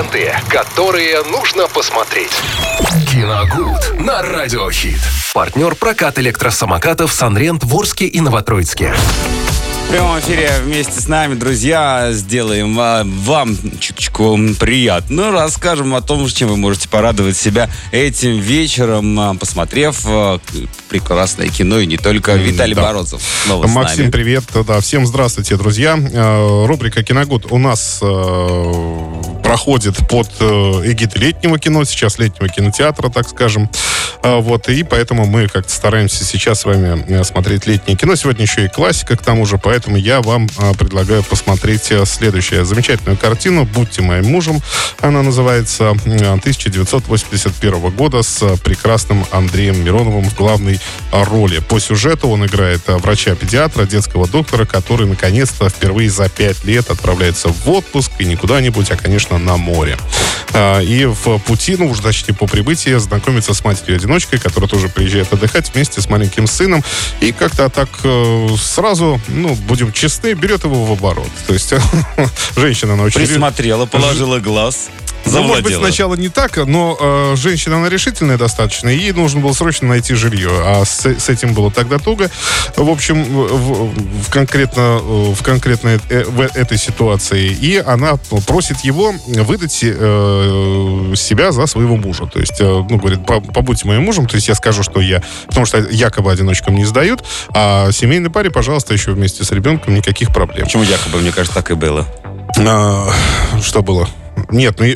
Ленты, которые нужно посмотреть. Киногуд на Радиохит. Партнер прокат электросамокатов «Санрент» в Орске и Новотроицке. В прямом эфире вместе с нами, друзья, сделаем а, вам чуточку приятно. Расскажем о том, чем вы можете порадовать себя этим вечером, а, посмотрев а, прекрасное кино и не только. Виталий Да. Морозов снова с Максим, нами. привет. Да, всем здравствуйте, друзья. Э, Рубрика «Киногуд» у нас э, проходит под э, эгидой летнего кино, сейчас летнего кинотеатра, так скажем. Э, Вот, и поэтому мы как-то стараемся сейчас с вами э, смотреть летнее кино. Сегодня еще и классика, к тому же, поэтому я вам э, предлагаю посмотреть э, следующую замечательную картину «Будьте моим мужем». Она называется э, 1981 года с прекрасным Андреем Мироновым в главной э, роли. По сюжету он играет врача-педиатра, детского доктора, который наконец-то впервые за пять лет отправляется в отпуск и не куда-нибудь, а, конечно, на море. А, И в пути, ну, уже точнее по прибытии, знакомится с матерью-одиночкой, которая тоже приезжает отдыхать вместе с маленьким сыном. И как-то так э, сразу, ну, будем честны, берет его в оборот. То есть женщина, она очень... Присмотрела, положила глаз, Ну, может быть, завладела. сначала не так, но э, женщина, она решительная достаточно, и ей нужно было срочно найти жилье. А с, с этим было тогда туго. В общем, в, в- конкретно э, в конкретной э, в этой ситуации. И она просит его выдать э, себя за своего мужа. То есть, э, ну, говорит, «По- побудьте моим мужем. То есть, я скажу, что я... Потому что якобы одиночкам не сдают, а семейной паре, пожалуйста, еще вместе с ребенком никаких проблем. Почему якобы, мне кажется, так и было. А, что было? Нет, ну,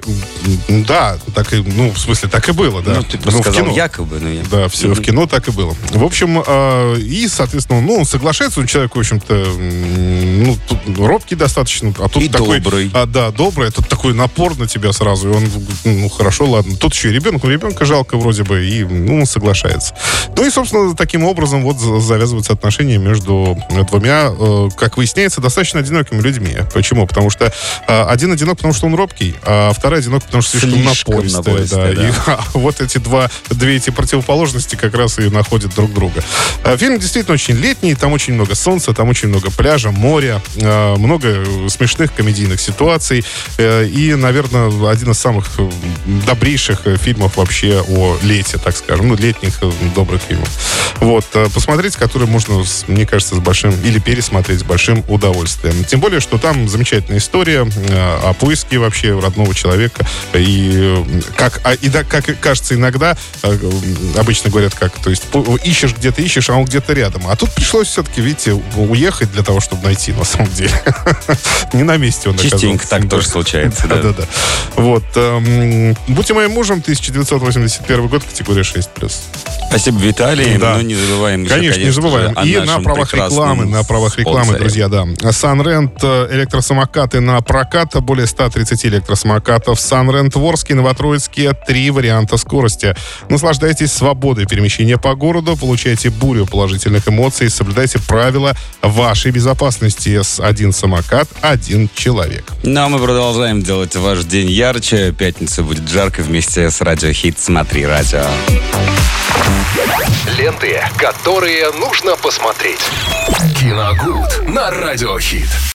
да, так и, ну, в смысле, так и было, да. Ну, ты просто в сказал кино. якобы, но я... Да, все, в кино так и было. В общем, э, и, соответственно, ну, он соглашается, он человек, в общем-то, ну, робкий достаточно, а тут И такой... добрый. А, да, добрый, а тут такой напор на тебя сразу, и он, ну, хорошо, ладно. Тут еще и ребенка, ребенка жалко вроде бы, и, ну, он соглашается. Ну, и, собственно, таким образом вот за- завязываются отношения между двумя, э, как выясняется, достаточно одинокими людьми. Почему? Потому что э, один одинок, потому что он робкий, а второй одинок, потому что слишком, Слишком напористый, да. да. И вот эти два, две эти противоположности как раз и находят друг друга. Э, Фильм действительно очень летний, там очень много солнца, там очень много пляжа, моря, э, много э, смешных комедийных ситуаций. э, И, наверное, один из самых э, добрейших фильмов вообще о лете, так скажем, ну, летних добрых фильмов. Вот, посмотреть, который можно, мне кажется, с большим, или пересмотреть с большим удовольствием. Тем более, что там замечательная история о поиске вообще родного человека. И э, как, а, и да, как кажется иногда, э, обычно говорят как, то есть ищешь где-то ищешь, а он где-то рядом. А тут пришлось все-таки, видите, уехать для того, чтобы найти, на самом деле. Не на месте он Частенько оказался. так Да. тоже случается, да. Да-да-да. Вот. эм, Будьте моим мужем, 1981 год, категория 6+. Спасибо, Виталий. Да. Ну, не забываем еще, Конечно, не забываем. И на правах рекламы, на правах рекламы, спонсоре. друзья, да. Санрент, э, электросамокаты на прокат, более 130 электросамокатов. Санрент в Орске, Новотроицке, три варианта скорости. Наслаждайтесь свободой перемещения по городу, получайте бурю положительных эмоций, соблюдайте правила вашей безопасности. С один самокат, один человек. Ну, а мы продолжаем делать ваш день ярче. Пятница будет жарко вместе с Радио Хит. Смотри, радио. Ленты, которые нужно посмотреть. Киногуд на Радиохит.